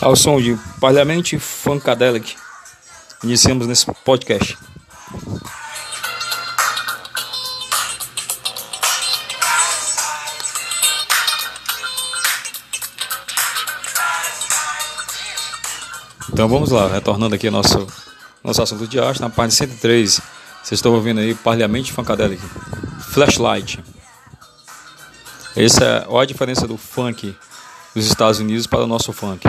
ao som de Parliament Funkadelic. Iniciamos nesse podcast. Então vamos lá, retornando aqui ao nosso, nosso assunto de arte, na página 103, vocês estão ouvindo aí Parliament Funkadelic, Flashlight. Essa é a diferença do funk dos Estados Unidos para o nosso funk.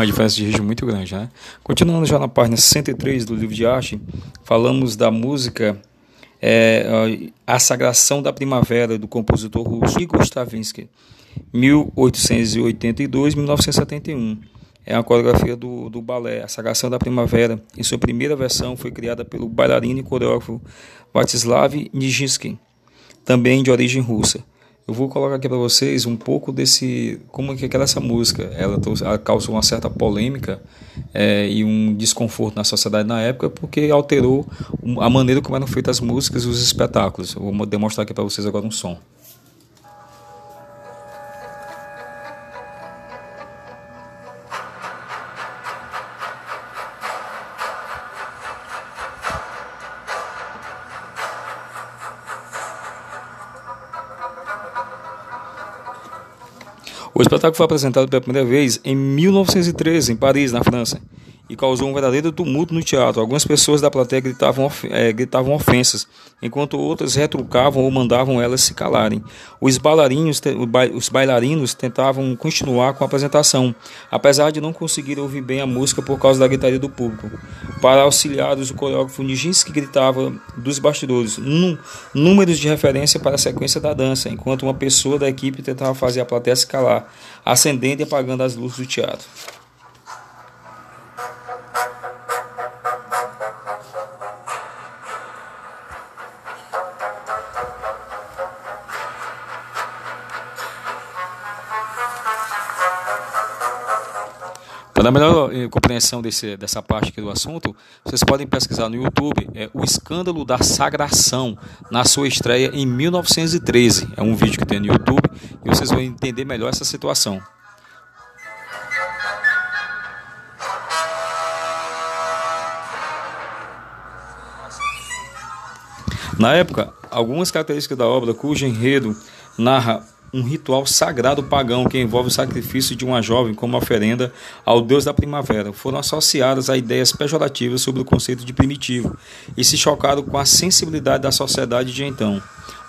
Uma diferença de ritmo muito grande, né? Continuando já na página 103 do livro de arte, falamos da música é, A Sagração da Primavera, do compositor russo Igor Stravinsky, 1882-1971. É uma coreografia do, do balé A Sagração da Primavera. Em sua primeira versão, foi criada pelo bailarino e coreógrafo Vatislav Nijinsky, também de origem russa. Eu vou colocar aqui para vocês um pouco desse como que aquela essa música ela, ela causou uma certa polêmica é, e um desconforto na sociedade na época porque alterou a maneira como eram feitas as músicas e os espetáculos. Eu vou demonstrar aqui para vocês agora um som. O espetáculo foi apresentado pela primeira vez em 1913, em Paris, na França e causou um verdadeiro tumulto no teatro. Algumas pessoas da plateia gritavam, é, gritavam ofensas, enquanto outras retrucavam ou mandavam elas se calarem. Os bailarinos, os bailarinos tentavam continuar com a apresentação, apesar de não conseguir ouvir bem a música por causa da gritaria do público. Para auxiliares, o coreógrafo Nijinsky gritava dos bastidores números de referência para a sequência da dança, enquanto uma pessoa da equipe tentava fazer a plateia se calar, acendendo e apagando as luzes do teatro. Para melhor eh, compreensão desse, dessa parte aqui do assunto, vocês podem pesquisar no YouTube é, o escândalo da sagração na sua estreia em 1913. É um vídeo que tem no YouTube e vocês vão entender melhor essa situação. Na época, algumas características da obra cujo enredo narra um ritual sagrado pagão que envolve o sacrifício de uma jovem como oferenda ao deus da primavera. Foram associadas a ideias pejorativas sobre o conceito de primitivo e se chocaram com a sensibilidade da sociedade de então.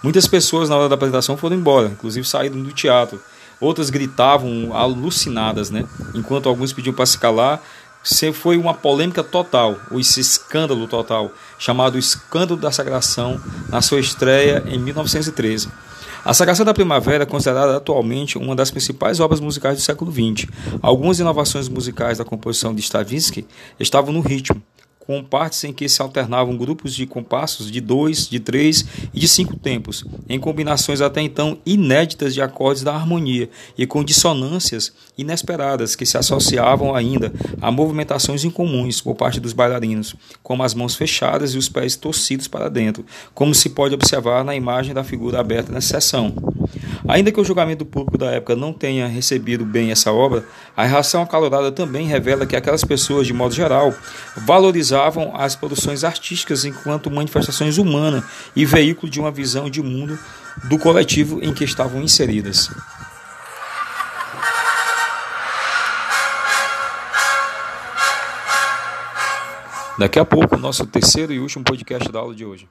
Muitas pessoas na hora da apresentação foram embora, inclusive saíram do teatro. Outras gritavam alucinadas, né? Enquanto alguns pediam para se calar, foi uma polêmica total, ou esse escândalo total, chamado Escândalo da Sagração, na sua estreia em 1913. A Sagração da Primavera é considerada atualmente uma das principais obras musicais do século XX. Algumas inovações musicais da composição de Stravinsky estavam no ritmo, com partes em que se alternavam grupos de compassos de dois, de três e de cinco tempos, em combinações até então inéditas de acordes da harmonia e com dissonâncias inesperadas que se associavam ainda a movimentações incomuns por parte dos bailarinos, como as mãos fechadas e os pés torcidos para dentro, como se pode observar na imagem da figura aberta nessa seção. Ainda que o julgamento público da época não tenha recebido bem essa obra, a reação acalorada também revela que aquelas pessoas, de modo geral, valorizavam as produções artísticas enquanto manifestações humanas e veículo de uma visão de mundo do coletivo em que estavam inseridas. Daqui a pouco, nosso terceiro e último podcast da aula de hoje.